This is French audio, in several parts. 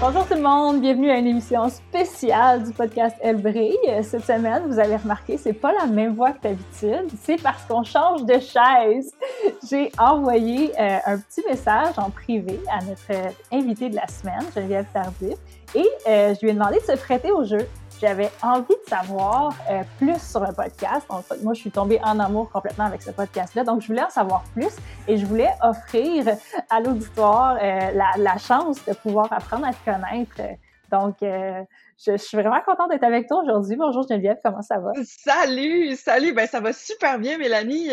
Bonjour tout le monde, bienvenue à une émission spéciale du podcast Elle Cette semaine, vous avez remarqué, c'est pas la même voix que d'habitude, c'est parce qu'on change de chaise. J'ai envoyé euh, un petit message en privé à notre invité de la semaine, Geneviève Tardif, et euh, je lui ai demandé de se prêter au jeu j'avais envie de savoir euh, plus sur le podcast. En fait, moi, je suis tombée en amour complètement avec ce podcast-là. Donc, je voulais en savoir plus et je voulais offrir à l'auditoire euh, la, la, chance de pouvoir apprendre à te connaître. Donc, euh, je, suis vraiment contente d'être avec toi aujourd'hui. Bonjour Geneviève, comment ça va? Salut, salut. Ben, ça va super bien, Mélanie.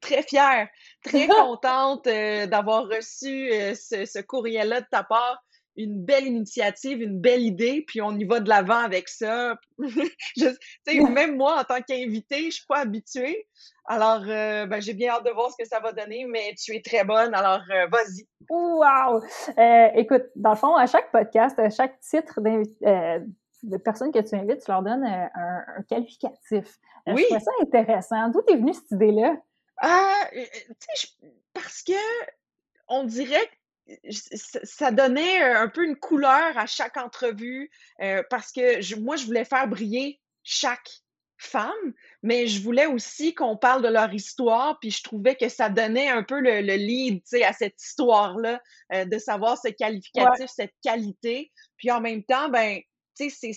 très fière, très contente d'avoir reçu ce, ce courriel-là de ta part une belle initiative, une belle idée, puis on y va de l'avant avec ça. je, même moi, en tant qu'invité, je suis pas habituée. Alors, euh, ben, j'ai bien hâte de voir ce que ça va donner, mais tu es très bonne, alors euh, vas-y. Wow! Euh, écoute, dans le fond, à chaque podcast, à chaque titre de personne que tu invites, tu leur donnes un, qualificatif. oui. Je ça intéressant. D'où est venue cette idée-là? Ah, parce que on dirait ça donnait un peu une couleur à chaque entrevue euh, parce que moi, je voulais faire briller chaque femme, mais je voulais aussi qu'on parle de leur histoire, puis je trouvais que ça donnait un peu le, le lead à cette histoire-là, euh, de savoir ce qualificatif, cette qualité. Puis en même temps, ben, c'est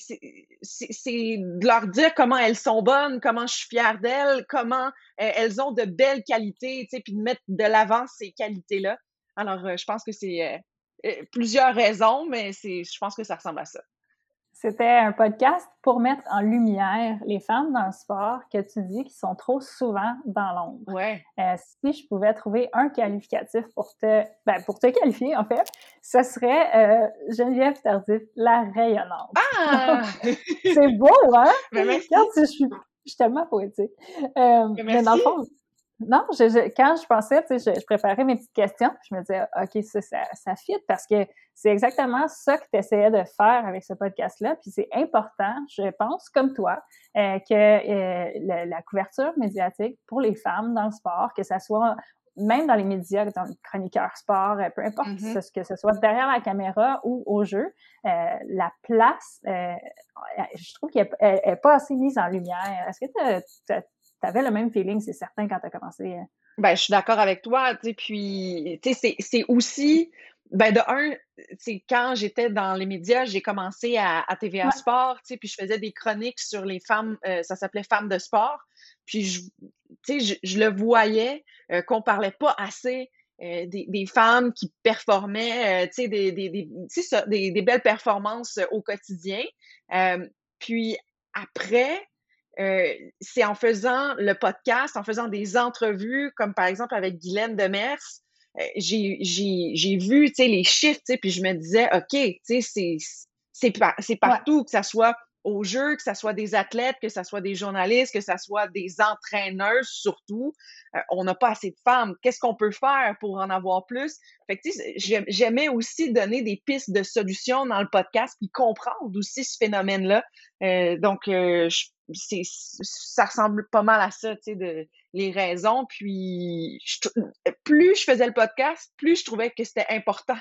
de leur dire comment elles sont bonnes, comment je suis fière d'elles, comment euh, elles ont de belles qualités, puis de mettre de l'avant ces qualités-là. Alors, euh, je pense que c'est euh, euh, plusieurs raisons, mais c'est, je pense que ça ressemble à ça. C'était un podcast pour mettre en lumière les femmes dans le sport que tu dis qui sont trop souvent dans l'ombre. Ouais. si je pouvais trouver un qualificatif pour te, ben, pour te qualifier, en fait, ce serait Geneviève Tardif, la rayonnante. Ah! c'est beau, hein? Mais merci. je, suis, je suis tellement poétique. mais dans le fond, non, je, quand je pensais, tu sais, je, préparais mes petites questions, je me disais, OK, ça, ça, ça fit parce que c'est exactement ça que tu essayais de faire avec ce podcast-là. Puis c'est important, je pense, comme toi, euh, que euh, la couverture médiatique pour les femmes dans le sport, que ça soit même dans les médias, dans les chroniqueurs sport, euh, peu importe mm-hmm. ce, que ce soit derrière la caméra ou au jeu, la place, je trouve qu'elle n'est pas assez mise en lumière. Est-ce que tu tu avais le même feeling, c'est certain, quand tu as commencé. Euh. Ben, je suis d'accord avec toi, tu sais, puis, tu sais, c'est aussi, ben, de un, c'est quand j'étais dans les médias, j'ai commencé à, à TVA Sport, tu sais, puis je faisais des chroniques sur les femmes, euh, ça s'appelait Femmes de sport, puis, je, tu sais, je, le voyais euh, qu'on parlait pas assez des, des, femmes qui performaient, tu sais, des, des, des, des, belles performances au quotidien. puis après, euh, c'est en faisant le podcast, en faisant des entrevues, comme par exemple avec Guylaine Demers, euh, j'ai, j'ai, vu, tu sais, les chiffres, puis je me disais, OK, c'est, c'est, c'est partout, que ça soit au jeu, que ce soit des athlètes, que ce soit des journalistes, que ce soit des entraîneurs surtout. Euh, on n'a pas assez de femmes. Qu'est-ce qu'on peut faire pour en avoir plus? Fait que, j'aimais aussi donner des pistes de solutions dans le podcast puis comprendre aussi ce phénomène-là. Euh, donc, euh, c'est, ça ressemble pas mal à ça, tu sais, de les raisons. Puis, plus je faisais le podcast, plus je trouvais que c'était important.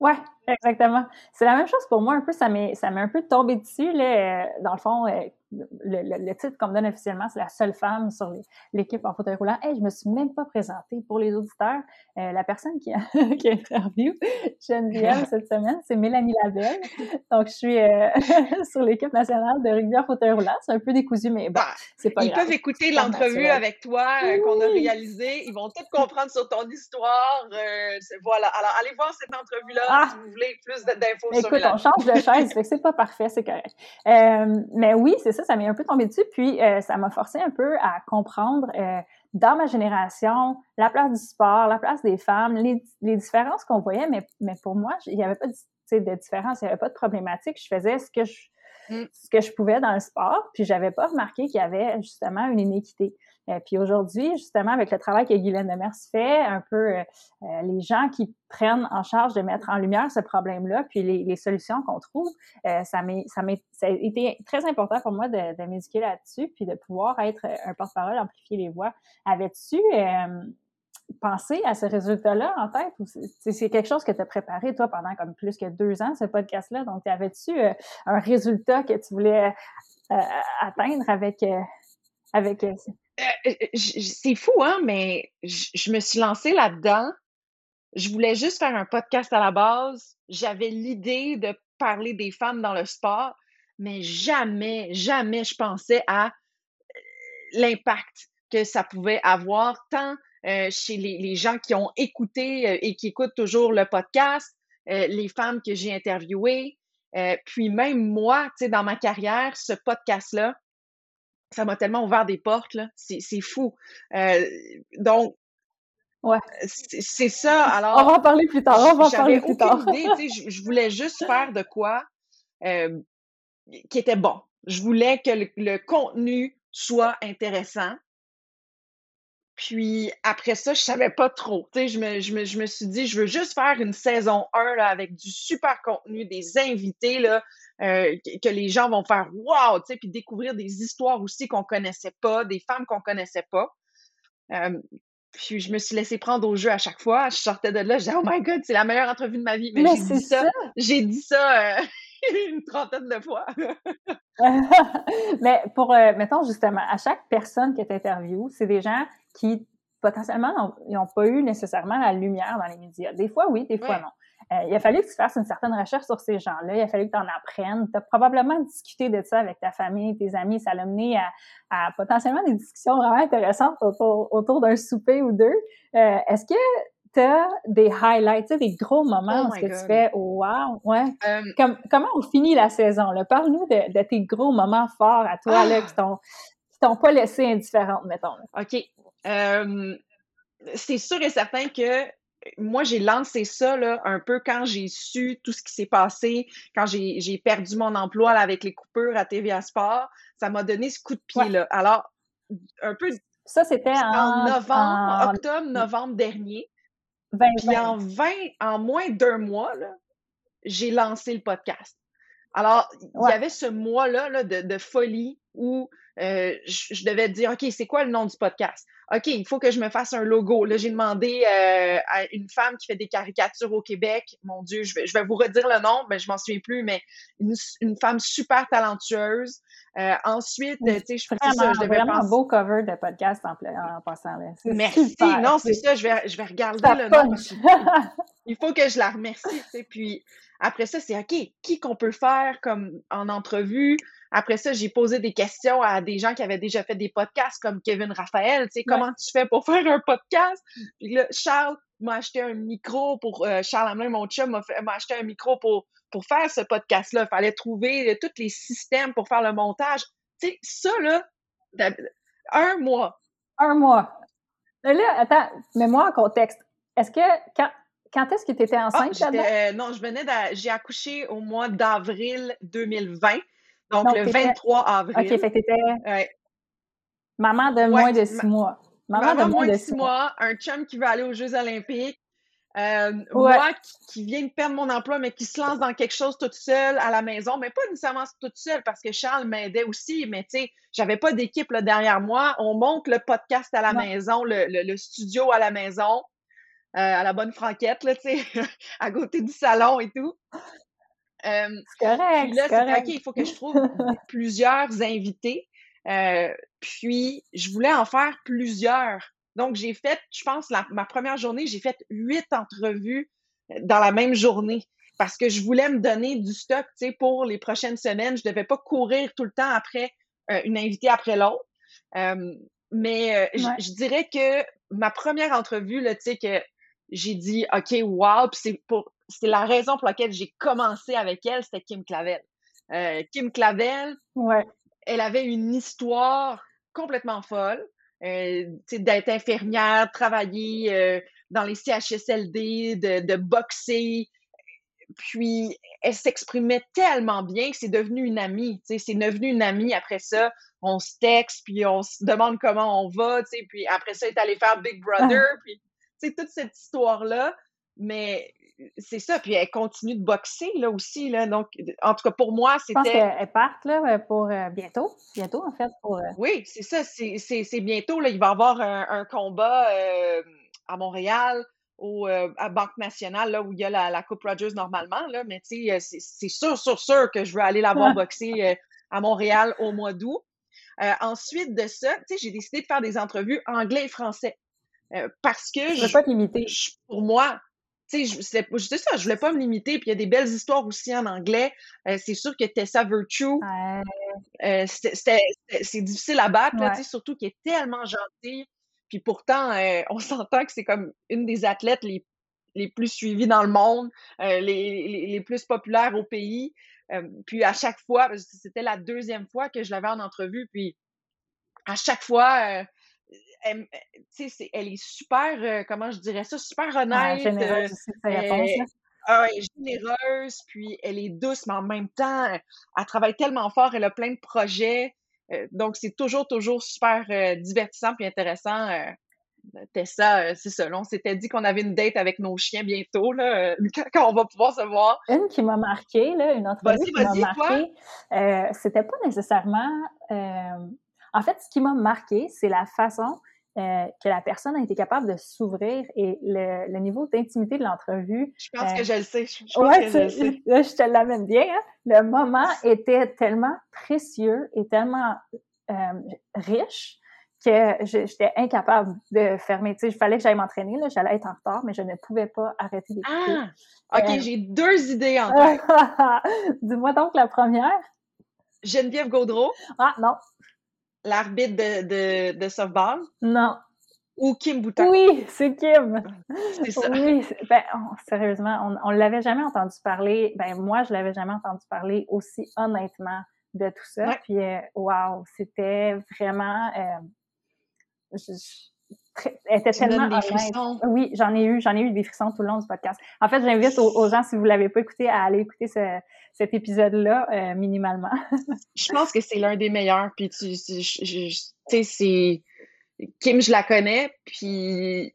Ouais, exactement. C'est la même chose pour moi un peu. Ça m'est, ça m'est un peu tombé dessus là. Dans le fond, euh, le, titre qu'on me donne officiellement, c'est la seule femme sur l'équipe en fauteuil roulant. Hey, je me suis même pas présentée pour les auditeurs. Euh, la personne qui a, qui a interviewé Geneviève cette semaine, c'est Mélanie Labelle. Donc, je suis euh, sur l'équipe nationale de rugby en fauteuil roulant. C'est un peu décousu, mais bon, bah, c'est pas Ils peuvent écouter l'entrevue avec toi euh, qu'on a réalisée. Ils vont tout comprendre sur ton histoire. voilà. Alors, allez voir cette entrevue-là ah! si voulez plus d'infos sur Écoute, on change de chaise, fait que c'est pas parfait, c'est correct. mais oui, c'est ça ça, m'est un peu tombé dessus. Puis, euh, ça m'a forcé un peu à comprendre euh, dans ma génération la place du sport, la place des femmes, les, différences qu'on voyait. Mais, mais pour moi, il n'y avait pas de, de différence, il n'y avait pas de problématique. Je faisais ce que je, mm. ce que je pouvais dans le sport, puis j'avais pas remarqué qu'il y avait justement une inéquité. Euh, puis aujourd'hui, justement, avec le travail que Guylaine Demers fait, un peu euh, euh, les gens qui prennent en charge de mettre en lumière ce problème-là, puis les, les solutions qu'on trouve, ça, ça, ça a été très important pour moi de, de m'éduquer là-dessus, puis de pouvoir être un porte-parole, amplifier les voix. Avais-tu pensé à ce résultat-là en tête? C'est quelque chose que tu as préparé, toi, pendant comme plus que deux ans, ce podcast-là? Donc, avais-tu un résultat que tu voulais atteindre avec... avec euh, euh, c'est fou, hein, mais je me suis lancée là-dedans. Je voulais juste faire un podcast à la base. J'avais l'idée de parler des femmes dans le sport, mais jamais, jamais je pensais à euh, l'impact que ça pouvait avoir, tant chez les, gens qui ont écouté et qui écoutent toujours le podcast, les femmes que j'ai interviewées, puis même moi, tu sais, dans ma carrière, ce podcast-là, ça m'a tellement ouvert des portes, là. C'est, fou. Euh, donc, ouais. c'est, ça. Alors, on va en parler plus tard. On va en parler plus tard. Idée, je, je voulais juste faire de quoi euh, qui était bon. Je voulais que le contenu soit intéressant. Puis après ça, je savais pas trop. Tu sais, je me, je, me, je me suis dit, je veux juste faire une saison 1 là, avec du super contenu, des invités là, euh, que les gens vont faire wow, tu sais, puis découvrir des histoires aussi qu'on connaissait pas, des femmes qu'on connaissait pas. Euh, puis je me suis laissée prendre au jeu à chaque fois. Je sortais de là, je disais, oh my god, c'est la meilleure entrevue de ma vie. Mais, j'ai dit ça, j'ai dit ça euh, une trentaine de fois. Mais pour, mettons justement, à chaque personne que tu interviews, c'est des gens qui potentiellement n'ont pas eu nécessairement la lumière dans les médias. Des fois, oui, des fois, non. Euh, il a fallu que tu fasses une certaine recherche sur ces gens-là. Il a fallu que tu en apprennes. Tu as probablement discuté de ça avec ta famille, tes amis. Ça l'a mené à, potentiellement des discussions vraiment intéressantes autour, d'un souper ou deux. Euh, est-ce que tu as des highlights, des gros moments oh où tu fais oh, wow, ouais. Um, comment on finit la saison? Parle-nous de, tes gros moments forts à toi là, qui t'ont t'ont pas laissé indifférente, mettons. OK. c'est sûr et certain que moi, j'ai lancé ça là, un peu quand j'ai su tout ce qui s'est passé, quand j'ai perdu mon emploi avec les coupures à TVA Sport. Ça m'a donné ce coup de pied-là. Alors, un peu. Ça, c'était en, novembre, octobre, novembre dernier. Puis en 20, en moins d'un mois, j'ai lancé le podcast. Alors, il y avait ce mois-là là, de, de, folie où euh, je, devais dire, OK, c'est quoi le nom du podcast? OK, il faut que je me fasse un logo. Là, j'ai demandé euh, à une femme qui fait des caricatures au Québec. Mon Dieu, je vais, je vais vous redire le nom, mais je m'en souviens plus, mais une, une femme super talentueuse. Euh, ensuite, tu sais, je faisais ça. Je devais vraiment un beau cover de podcast en, en passant. Là. Merci. Non, c'est ça. Je vais, je vais regarder le nom. il faut que je la remercie. Puis après ça, c'est OK, qui qu'on peut faire comme en entrevue? Après ça, j'ai posé des questions à des gens qui avaient déjà fait des podcasts comme Kevin Raphaël. Tu sais, comment tu fais pour faire un podcast? Puis là, Charles m'a acheté un micro pour euh, Charles Hamelin, mon chum, m'a acheté un micro pour, pour faire ce podcast-là. Il fallait trouver euh, tous les systèmes pour faire le montage. Tu sais, ça, là, un mois. Un mois. Là, attends, mets-moi en contexte. Est-ce que quand, quand est-ce que tu étais ah, enceinte euh, non, je venais j'ai accouché au mois d'avril 2020. Donc, le 23 avril. OK, fait que t'étais maman de moins de six mois. Maman, de moins de six mois. Un chum qui veut aller aux Jeux olympiques. Euh, moi qui, viens de perdre mon emploi, mais qui se lance dans quelque chose toute seule à la maison, mais pas nécessairement toute seule parce que Charles m'aidait aussi, mais tu sais, j'avais pas d'équipe derrière moi. On monte le podcast à la maison, le, studio à la maison, euh, à la bonne franquette, là, tu sais, à côté du salon et tout. Euh, c'est correct. Puis là, c'est OK, il faut que je trouve plusieurs invités. Euh, puis, je voulais en faire plusieurs. Donc, j'ai fait, je pense, ma première journée, j'ai fait huit entrevues euh, dans la même journée parce que je voulais me donner du stock, tu sais, pour les prochaines semaines. Je devais pas courir tout le temps après une invitée après l'autre. mais je dirais que ma première entrevue, là, tu sais, que j'ai dit, OK, wow, puis c'est pour, c'est la raison pour laquelle j'ai commencé avec elle, c'était Kim Clavel. Euh, Kim Clavel, ouais. elle avait une histoire complètement folle. Euh, d'être infirmière, travailler euh, dans les CHSLD, de, de boxer. puis elle s'exprimait tellement bien que c'est devenu une amie. C'est devenu une amie après ça. On se texte, puis on se demande comment on va, puis après ça, elle est allée faire Big Brother, puis toute cette histoire-là. Mais c'est ça, puis elle continue de boxer là aussi. Là, donc, en tout cas, pour moi, c'était. Je pense qu'elle part là, pour euh, bientôt. Bientôt, en fait. Pour, euh Oui, c'est ça. C'est bientôt. Là, il va y avoir un, combat euh, à Montréal au, à Banque nationale, là, où il y a la, Coupe Rogers normalement. Là, mais tu sais, c'est sûr, sûr, sûr que je veux aller la voir boxer à Montréal au mois d'août. ensuite de ça, tu sais, j'ai décidé de faire des entrevues anglais et français. parce que je, veux pas te limiter. pour moi, tu sais, c'est ça, je voulais pas me limiter. Puis il y a des belles histoires aussi en anglais. c'est sûr que Tessa Virtue, c'est difficile à battre, sais surtout qu'elle est tellement gentille. Puis pourtant, on s'entend que c'est comme une des athlètes les, les plus suivies dans le monde, les, les, les, plus populaires au pays. puis à chaque fois, c'était la deuxième fois que je l'avais en entrevue, puis à chaque fois, elle, est, elle est super, euh, comment je dirais ça, super honnête. généreuse aussi, réponse, ah, elle est généreuse, puis elle est douce, mais en même temps, elle travaille tellement fort, elle a plein de projets. Euh, donc, c'est toujours, toujours super euh, divertissant puis intéressant. Tessa, c'est ça. on s'était dit qu'on avait une date avec nos chiens bientôt, là, quand, on va pouvoir se voir. Une qui m'a marqué, là, une entrevue qui m'a marqué, c'était pas nécessairement... En fait, ce qui m'a marqué, c'est la façon euh, que la personne a été capable de s'ouvrir et le, niveau d'intimité de l'entrevue. Je pense que je le sais. Je, pense que je le sais. je te l'amène bien. Hein. Le moment était tellement précieux et tellement euh, riche que j'étais incapable de fermer. Tu sais, il fallait que j'aille m'entraîner. J'allais être en retard, mais je ne pouvais pas arrêter d'écouter. Ah! OK, euh, j'ai deux idées en tête. Dis-moi donc la première. Geneviève Gaudreau. Ah, non l'arbitre de, de, de softball? Non. Ou Kim Boutin? Oui, c'est Kim. C'est ça. Oui, ben, sérieusement, on, ne l'avait jamais entendu parler. Ben, moi, je l'avais jamais entendu parler aussi honnêtement de tout ça. Puis, euh, wow, c'était vraiment. Euh, elle était tellement honnête. Oui, j'en ai eu, j'en ai eu des frissons tout le long du podcast. En fait, j'invite aux, gens, si vous l'avez pas écouté, à aller écouter cet épisode-là euh, minimalement. je pense que c'est l'un des meilleurs. Puis tu, sais, c'est Kim, je la connais, puis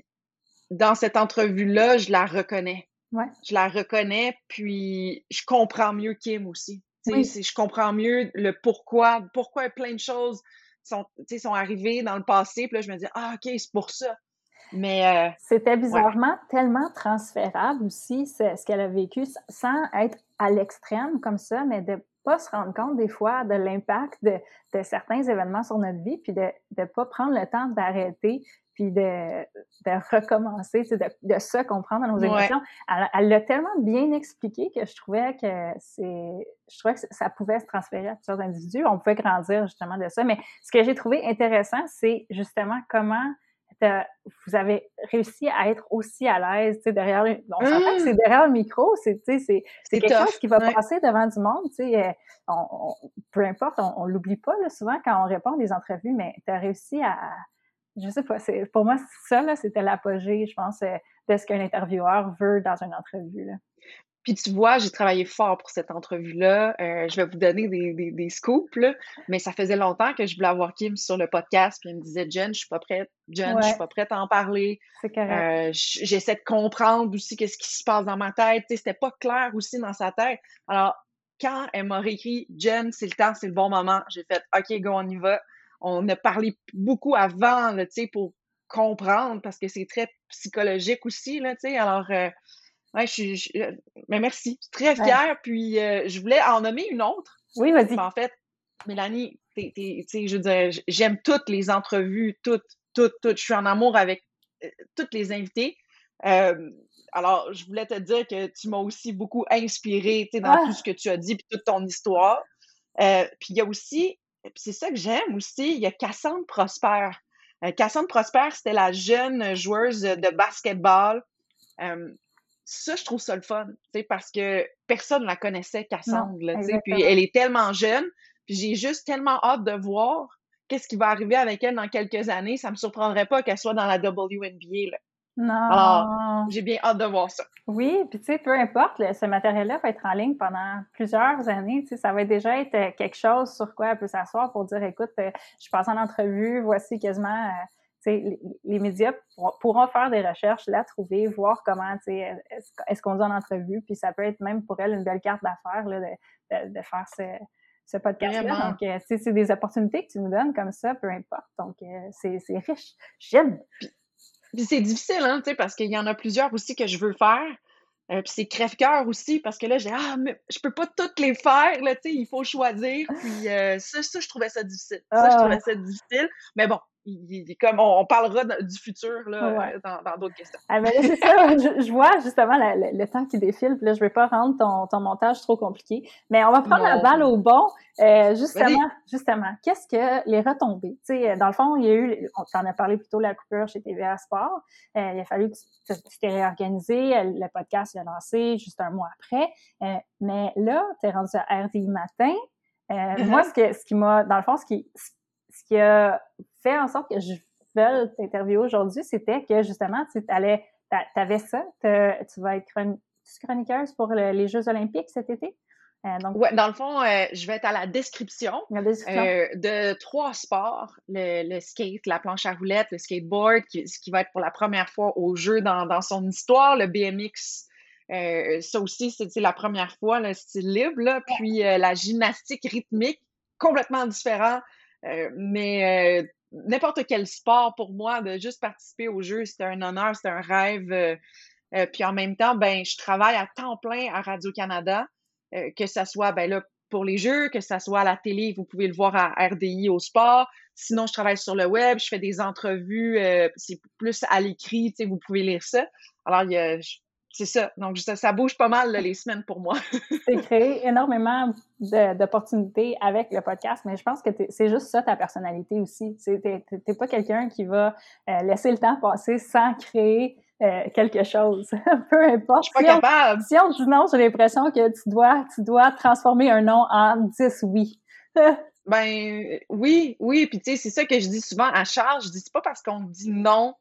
dans cette entrevue-là, je la reconnais. Ouais. Je la reconnais, puis je comprends mieux Kim aussi. Oui. Je comprends mieux le pourquoi, pourquoi plein de choses sont, sont arrivés dans le passé, puis là, je me dis, ah, OK, c'est pour ça. Mais. Euh, C'était bizarrement tellement transférable aussi, ce qu'elle a vécu, sans être à l'extrême comme ça, mais de pas se rendre compte des fois de l'impact de, de, certains événements sur notre vie, puis de ne pas prendre le temps d'arrêter, puis de, de recommencer, de, de se comprendre dans nos émotions. Elle l'a tellement bien expliqué que je trouvais que c'est, je trouvais que ça pouvait se transférer à plusieurs individus. On pouvait grandir justement de ça. Mais ce que j'ai trouvé intéressant, c'est justement comment vous avez réussi à être aussi à l'aise derrière on s'entend que c'est mmh! derrière le micro c'est c'est quelque chose qui va passer devant du monde euh, on, peu importe on, on l'oublie pas là, souvent quand on répond à des entrevues mais tu as réussi à, je sais pas, pour moi, ça, là, c'était l'apogée, je pense, euh, de ce qu'un intervieweur veut dans une entrevue. Là. Puis tu vois, j'ai travaillé fort pour cette entrevue-là. Euh, je vais vous donner des, des, scoops, là, mais ça faisait longtemps que je voulais avoir Kim sur le podcast, puis elle me disait Jen, je suis pas prête, Jen, je suis pas prête à en parler. C'est correct. Euh, J'essaie de comprendre aussi qu'est-ce qui se passe dans ma tête. C'était pas clair aussi dans sa tête. Alors, quand elle m'a réécrit Jen, c'est le temps, c'est le bon moment, j'ai fait OK, go, on y va on a parlé beaucoup avant, tu sais, pour comprendre, parce que c'est très psychologique aussi, là, tu sais. Alors, euh, ouais, je suis... Euh, mais merci. Je suis très fière. Puis, euh, je voulais en nommer une autre. Oui, vas-y. En fait, Mélanie, tu sais, je veux dire, j'aime toutes les entrevues, toutes, toutes, toutes. Je suis en amour avec toutes les invités. alors, je voulais te dire que tu m'as aussi beaucoup inspiré, tu sais, dans ah! tout ce que tu as dit, puis toute ton histoire. puis il y a aussi c'est ça que j'aime aussi. Il y a Cassandre Prosper. Euh, Cassandre Prosper, c'était la jeune joueuse de basketball. Euh, ça, je trouve ça le fun, parce que personne ne la connaissait, Cassandre. puis elle est tellement jeune. Puis j'ai juste tellement hâte de voir qu'est-ce qui va arriver avec elle dans quelques années. Ça me surprendrait pas qu'elle soit dans la WNBA. Là. Non. j'ai bien hâte de voir ça. Oui, puis tu sais, peu importe, ce matériel-là va être en ligne pendant plusieurs années. Tu sais, ça va déjà être euh, quelque chose sur quoi elle peut s'asseoir pour dire, écoute, euh, je passe en entrevue, voici quasiment... Euh, les, les, médias pourront, faire des recherches, la trouver, voir comment, est-ce est qu'on dit en entrevue, puis ça peut être même pour elle une belle carte d'affaires de, de, de, faire ce, ce podcast-là. Donc, euh, c'est des opportunités que tu nous donnes comme ça, peu importe. Donc, c'est riche. J'aime. Puis, c'est difficile, hein, tu sais, parce qu'il y en a plusieurs aussi que je veux faire. Euh, puis c'est crève-cœur aussi, parce que là, j'ai ah, mais je peux pas toutes les faire, là, tu sais, il faut choisir. Puis ça, ça, je trouvais ça difficile. Ça, je ah. trouvais ça difficile. Mais bon, comme on, parlera du futur là, dans d'autres questions. Ah, ben c'est ça, je, vois justement le, temps qui défile, puis là, je vais pas rendre ton, ton, montage trop compliqué, mais on va prendre la balle au bon. Euh, justement, justement, qu'est-ce que les retombées? Tu sais, dans le fond, il y a eu, on t'en a parlé plutôt la coupure chez TVA Sport. Euh, il a fallu que tu t'es réorganisé, le podcast a lancé juste un mois après. Euh, mais là, tu es rendu à RDI matin. Mm-hmm. Moi, ce, que, ce qui m'a, dans le fond, ce qui, ce qui a fait en sorte que je veuille t'interviewer aujourd'hui, c'était que justement, tu allais, avais ça, tu vas être chroniqueuse pour les Jeux olympiques cet été? Euh, donc... Ouais, dans le fond, euh, je vais être à la description, euh, de trois sports, le, skate, la planche à roulettes, le skateboard, qui, ce qui va être pour la première fois au jeu dans, dans son histoire, le BMX, ça aussi, c'est la première fois, le style libre, là, puis la gymnastique rythmique, complètement différent, mais n'importe quel sport pour moi, de juste participer au jeu, c'était un honneur, c'était un rêve. Euh, euh, puis en même temps, ben, je travaille à temps plein à Radio-Canada, euh, que ça soit ben là, pour les jeux, que ça soit à la télé, vous pouvez le voir à RDI au sport. Sinon, je travaille sur le web, je fais des entrevues, c'est plus à l'écrit, vous pouvez lire ça. Alors, il y a, c'est ça. Donc, ça, bouge pas mal les semaines pour moi. c'est créé énormément d'opportunités avec le podcast, mais je pense que c'est juste ça ta personnalité aussi. T'es pas quelqu'un qui va euh, laisser le temps passer sans créer euh, quelque chose. Peu importe. Je suis pas capable. si on te dit non, j'ai l'impression que tu dois, tu dois transformer un non en 10 oui. ben oui, oui. Puis tu sais, c'est ça que je dis souvent à Charles. Je dis c'est pas parce qu'on dit non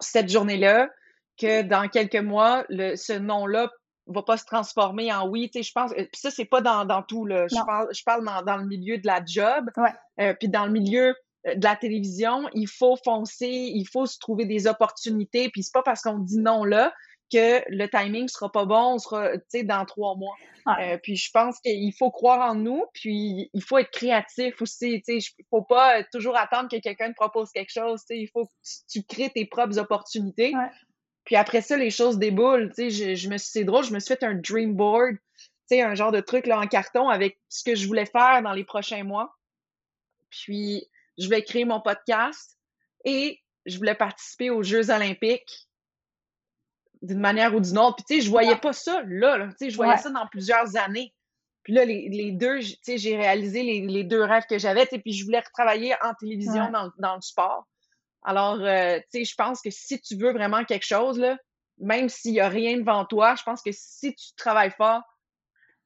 cette journée-là que dans quelques mois, le, ce nom-là va pas se transformer en oui. Tu sais, je pense. Euh, puis ça, c'est pas dans, dans tout. Là. Je parle, je parle dans, dans, le milieu de la job. Euh, puis dans le milieu euh, de la télévision, il faut foncer, il faut se trouver des opportunités. Puis c'est pas parce qu'on dit non là que le timing sera pas bon, on sera, tu sais, dans trois mois. Euh, puis je pense qu'il faut croire en nous, puis il faut être créatif aussi, tu sais, il faut pas toujours attendre que quelqu'un te propose quelque chose, tu sais, il faut que tu, crées tes propres opportunités. Puis après ça, les choses déboulent. Tu sais, je, je me suis, c'est drôle, je me suis fait un dream board, tu sais, un genre de truc là en carton avec ce que je voulais faire dans les prochains mois. Puis je voulais créer mon podcast et je voulais participer aux Jeux olympiques d'une manière ou d'une autre. Puis tu sais, je voyais pas ça là, tu sais, je voyais ça dans plusieurs années. Puis là, les, les deux, tu sais, j'ai réalisé les, les, deux rêves que j'avais, tu sais, puis je voulais retravailler en télévision dans, dans le sport. Alors, euh, tu sais, je pense que si tu veux vraiment quelque chose, là, même s'il n'y a rien devant toi, je pense que si tu travailles fort,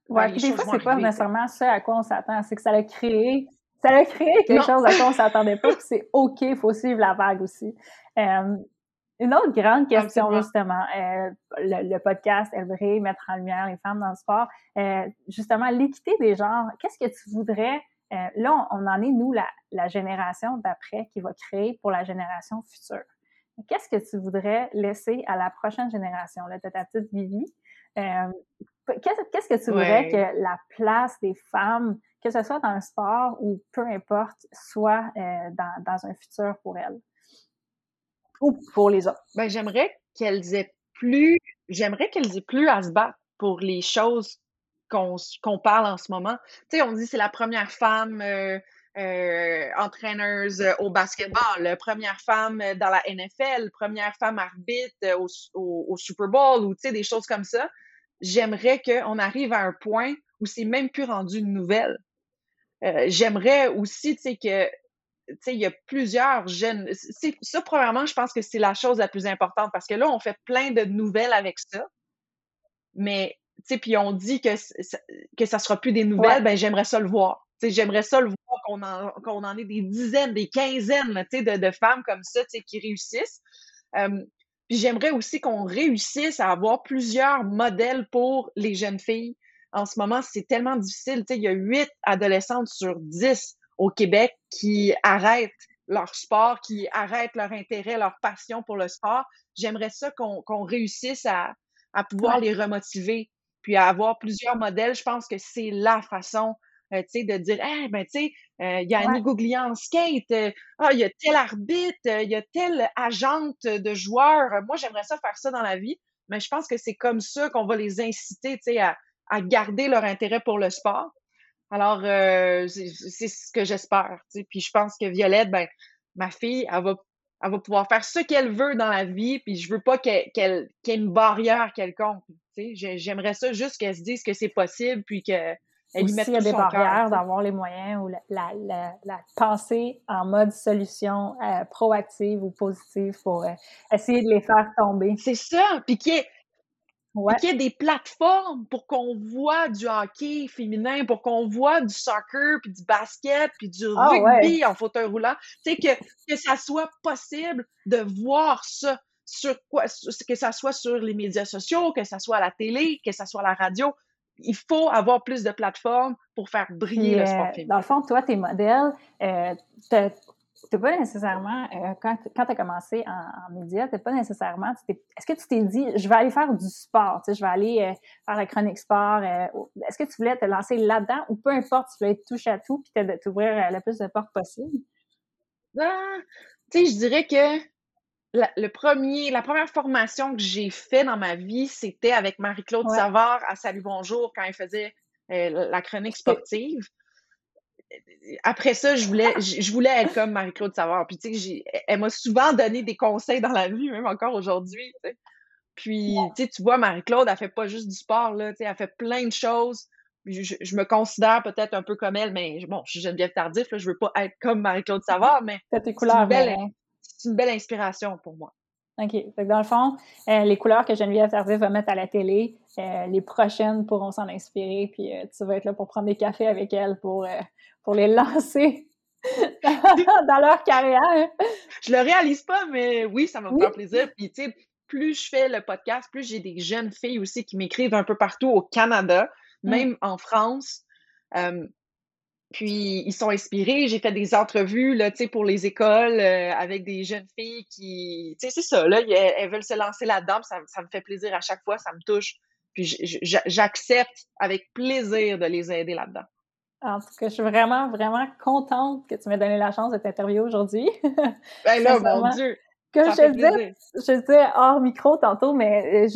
Ouais, ben, puis des fois, c'est pas nécessairement ça à quoi on s'attend, c'est que ça a créé, ça a créé quelque chose à quoi on s'attendait pas, puis c'est OK, il faut suivre la vague aussi. Euh, une autre grande question, justement, euh, le, podcast Elbré, mettre en lumière les femmes dans le sport, euh, justement, l'équité des genres, qu'est-ce que tu voudrais euh, là, on, en est, nous, la, génération d'après qui va créer pour la génération future. Qu'est-ce que tu voudrais laisser à la prochaine génération, là, de ta petite Vivi? Euh, qu'est-ce que tu voudrais que la place des femmes, que ce soit dans le sport ou peu importe, soit euh, dans, un futur pour elles? Ou pour les autres? Ben, j'aimerais qu'elles aient plus, j'aimerais qu'elles aient plus à se battre pour les choses qu'on parle en ce moment. Tu sais, on dit c'est la première femme euh, euh, entraîneuse au basketball, première femme dans la NFL, première femme arbitre au, Super Bowl ou tu sais, des choses comme ça. J'aimerais qu'on arrive à un point où c'est même plus rendu une nouvelle. Euh, j'aimerais aussi, tu sais, que il y a plusieurs jeunes. Ça, premièrement, je pense que c'est la chose la plus importante parce que là, on fait plein de nouvelles avec ça. Mais puis on dit que, que ça sera plus des nouvelles, ben j'aimerais ça le voir. J'aimerais ça le voir qu'on en, qu'on en ait des dizaines, des quinzaines de, de femmes comme ça qui réussissent. Puis j'aimerais aussi qu'on réussisse à avoir plusieurs modèles pour les jeunes filles. En ce moment, c'est tellement difficile. Tu sais, il y a huit adolescentes sur dix au Québec qui arrêtent leur sport, qui arrêtent leur intérêt, leur passion pour le sport. J'aimerais ça qu'on réussisse à, à pouvoir les remotiver, puis à avoir plusieurs modèles. Je pense que c'est la façon euh, de dire, eh ben, tu sais, euh, il y a Annie Gouglia en skate, euh, ah, il y a tel arbitre, il y a telle agente de joueurs. Moi, j'aimerais ça faire ça dans la vie, mais je pense que c'est comme ça qu'on va les inciter, à, à, garder leur intérêt pour le sport. Alors, c'est ce que j'espère. Puis je pense que Violette, ben, ma fille, elle va elle va pouvoir faire ce qu'elle veut dans la vie, puis je veux pas qu'elle qu'elle ait une barrière quelconque. J'aimerais ça juste qu'elle se dise que c'est possible, puis que aussi, il y a des barrières d'avoir les moyens ou la, la, la, pensée en mode solution euh, proactive ou positive pour euh, essayer de les faire tomber. C'est ça. Puis qu'il y, ait des plateformes pour qu'on voit du hockey féminin, pour qu'on voit du soccer, puis du basket, puis du ah, rugby en fauteuil roulant. Tu sais, que, que ça soit possible de voir ça sur quoi, que ça soit sur les médias sociaux, que ça soit à la télé, que ça soit à la radio il faut avoir plus de plateformes pour faire briller le sport euh, féminin. Dans le fond, toi, tes modèles, euh, t'es pas nécessairement, euh, quand, quand tu as commencé en, en médias, t'es pas nécessairement, est-ce que tu t'es dit, je vais aller faire du sport, je vais aller euh, faire la chronique sport, est-ce que tu voulais te lancer là-dedans ou peu importe, tu voulais être touche à tout puis t'ouvrir le plus de portes possible? Ah, tu sais, je dirais que la, le premier, la première formation que j'ai fait dans ma vie, c'était avec Marie-Claude Savard à Salut Bonjour quand elle faisait euh, la chronique sportive. Après ça, je voulais, je voulais être comme Marie-Claude Savard. Puis, tu sais, elle m'a souvent donné des conseils dans la vie, même encore aujourd'hui. Puis, tu sais, tu vois, Marie-Claude, elle fait pas juste du sport, là, tu sais, elle fait plein de choses. Je, je, me considère peut-être un peu comme elle, mais bon, je suis Geneviève Tardif, là, je veux pas être comme Marie-Claude Savard, mais tes couleurs, belle, c'est une belle inspiration pour moi. OK. dans le fond, euh, les couleurs que Geneviève Tardif va mettre à la télé, euh, les prochaines pourront s'en inspirer, puis euh, tu vas être là pour prendre des cafés avec elles pour, pour les lancer dans leur carrière. Je le réalise pas, mais oui, ça va me faire plaisir. Puis, tu sais, plus je fais le podcast, plus j'ai des jeunes filles aussi qui m'écrivent un peu partout au Canada, mm. même en France. Puis ils sont inspirés. J'ai fait des entrevues là, pour les écoles euh, avec des jeunes filles qui, tu sais, c'est ça. Là, elles, veulent se lancer là-dedans. Ça, ça, me fait plaisir à chaque fois. Ça me touche. Puis j'accepte avec plaisir de les aider là-dedans. En tout cas, je suis vraiment, vraiment contente que tu m'aies donné la chance de t'interviewer aujourd'hui. ben là, mon Dieu! Que je te disais, je disais hors micro tantôt, mais euh,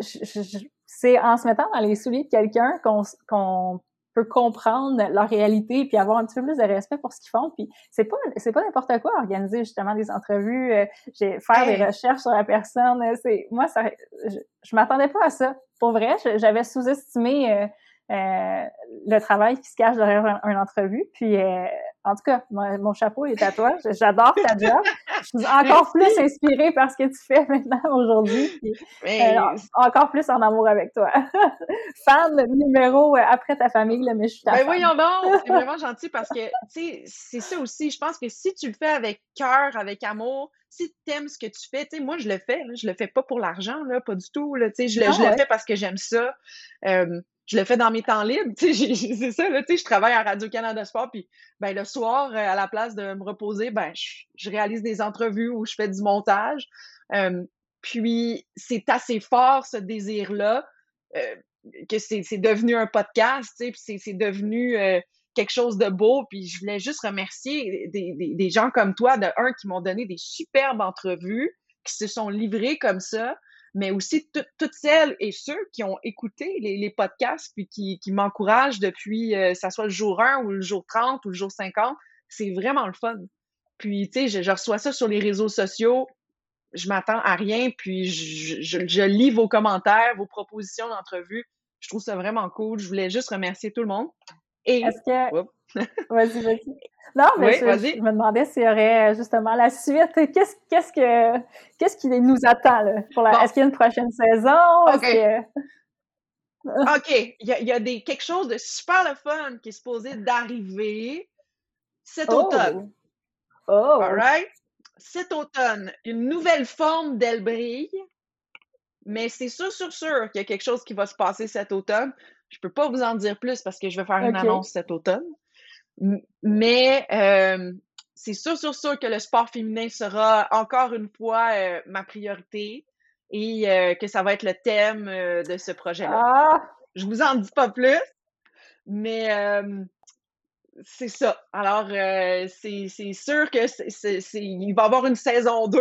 je, je, c'est en se mettant dans les souliers de quelqu'un qu'on peut comprendre leur réalité puis avoir un petit peu plus de respect pour ce qu'ils font. Puis c'est pas c'est pas n'importe quoi organiser justement des entrevues euh, j'ai faire des recherches sur la personne euh, c'est moi ça je, je m'attendais pas à ça. Pour vrai j'avais sous-estimé euh, euh, le travail qui se cache derrière une entrevue. Puis, euh, en tout cas, mon, chapeau est à toi. J'adore ta job. Je suis encore plus inspirée par ce que tu fais maintenant aujourd'hui. Euh, encore plus en amour avec toi. Fan numéro après ta famille, mais je suis ta ben voyons donc, c'est vraiment gentil parce que, tu sais, c'est ça aussi. Je pense que si tu le fais avec cœur, avec amour, si tu aimes ce que tu fais, tu sais, moi, je le fais. je le fais pas pour l'argent, là, pas du tout. Là, tu sais, je, le, je le fais parce que j'aime ça je le fais dans mes temps libres, c'est ça, là, je travaille à Radio-Canada Sport, puis ben, le soir, euh, à la place de me reposer, ben, je, réalise des entrevues où je fais du montage. puis, c'est assez fort, ce désir-là, euh, que c'est devenu un podcast, puis c'est devenu euh, quelque chose de beau, puis je voulais juste remercier des, des, gens comme toi, de un, qui m'ont donné des superbes entrevues, qui se sont livrés comme ça, mais aussi toutes celles et ceux qui ont écouté les, podcasts puis qui, qui m'encouragent depuis, euh, ça soit le jour 1 ou le jour 30 ou le jour 50. C'est vraiment le fun. Puis, tu sais, je, reçois ça sur les réseaux sociaux. Je m'attends à rien, puis je, je, lis vos commentaires, vos propositions d'entrevue. Je trouve ça vraiment cool. Je voulais juste remercier tout le monde. Et... Est-ce que... vas-y, vas-y. Non, mais je, me demandais s'il y aurait euh, justement la suite. Qu'est-ce, qu'est-ce, que, qu'est-ce qui nous attend là, pour la... Est-ce qu'il y a une prochaine saison? OK. OK. Il y a, il y a des, quelque chose de super le fun qui est supposé d'arriver cet oh. automne. Oh! All right? cet automne, une nouvelle forme d'elle brille, mais c'est sûr, sûr, sûr qu'il y a quelque chose qui va se passer cet automne. Je peux pas vous en dire plus parce que je vais faire une annonce cet automne. Mais euh, c'est sûr, sûr, sûr que le sport féminin sera encore une fois euh, ma priorité et euh, que ça va être le thème de ce projet-là. Ah! Je vous en dis pas plus, mais c'est ça. Alors, c'est sûr que c'est, il va y avoir une saison 2,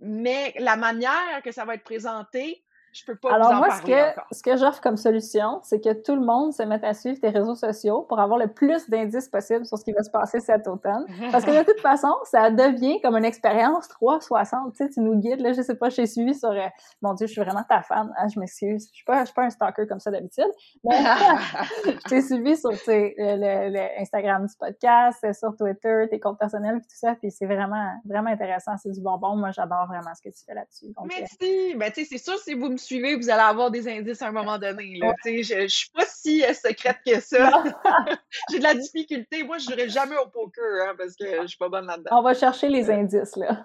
mais la manière que ça va être présenté, je peux pas Alors vous en moi, parler ce que, ce que j'offre comme solution, c'est que tout le monde se mette à suivre tes réseaux sociaux pour avoir le plus d'indices possible sur ce qui va se passer cet automne. Parce que de toute façon, ça devient comme une expérience 360. Tu sais, tu nous guides, là, je sais pas, je t'ai suivi sur... Euh, mon Dieu, je suis vraiment ta fan. Ah, je m'excuse. Je suis pas, je suis pas un stalker comme ça d'habitude. Mais je t'ai suivi sur le, le, Instagram du podcast, sur Twitter, tes comptes personnels, tout ça. Puis c'est vraiment, vraiment intéressant. C'est du bonbon. Moi, j'adore vraiment ce que tu fais là-dessus. Euh, Merci. Ben, tu sais, c'est sûr, si vous me suivez, vous allez avoir des indices à un moment donné. Là. Je, je suis pas si euh, secrète que ça. J'ai de la difficulté. Moi, je jouerai jamais au poker hein, parce que je suis pas bonne là-dedans. On va chercher les indices, là.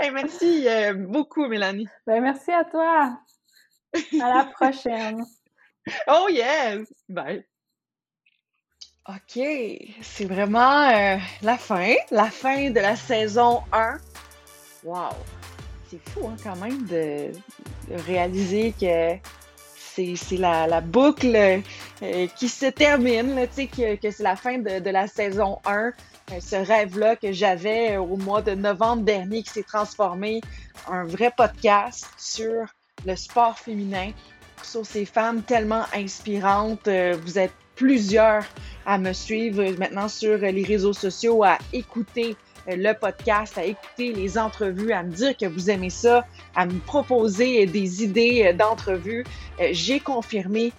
merci euh, beaucoup, Mélanie. Ben, merci à toi. À la prochaine. oh yes! Bye. OK, c'est vraiment euh, la fin, la fin de la saison 1. Wow! C'est fou hein, quand même de, réaliser que c'est la, boucle euh, qui se termine, que, que c'est la fin de, la saison 1. Euh, ce rêve-là que j'avais au mois de novembre dernier qui s'est transformé en un vrai podcast sur le sport féminin, sur ces femmes tellement inspirantes. Euh, vous êtes plusieurs à me suivre maintenant sur les réseaux sociaux, à écouter le podcast, à écouter les entrevues, à me dire que vous aimez ça, à me proposer des idées d'entrevues. Euh, j'ai confirmé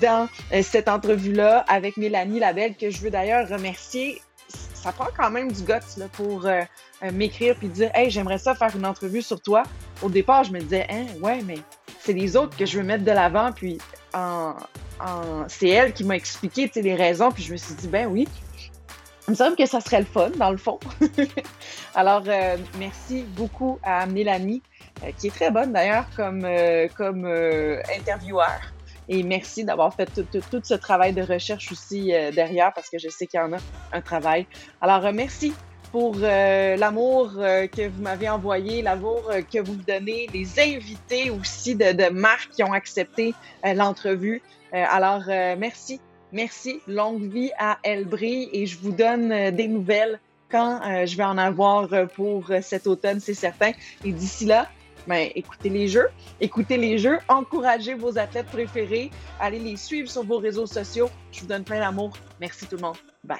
dans euh, cette entrevue-là avec Mélanie Labelle, que je veux d'ailleurs remercier. Ça prend quand même du guts là, pour euh, m'écrire puis dire Hey, j'aimerais ça faire une entrevue sur toi. Au départ, je me disais Hein, ouais, mais c'est les autres que je veux mettre de l'avant. Puis en, c'est elle qui m'a expliqué les raisons. Puis je me suis dit Ben oui, me semble que ça serait le fun, dans le fond. Alors, euh, merci beaucoup à Mélanie, euh, qui est très bonne d'ailleurs comme, euh, comme intervieweur. Et merci d'avoir fait tout, ce travail de recherche aussi derrière, parce que je sais qu'il y en a un travail. Alors, merci pour l'amour que vous m'avez envoyé, l'amour que vous me donnez, les invités aussi de, de marques qui ont accepté l'entrevue. alors, merci Merci. Longue vie à Elbry et je vous donne euh, des nouvelles quand euh, je vais en avoir euh, pour cet automne, c'est certain. Et d'ici là, ben, écoutez les jeux, écoutez les jeux, encouragez vos athlètes préférés, allez les suivre sur vos réseaux sociaux. Je vous donne plein d'amour. Merci tout le monde. Bye.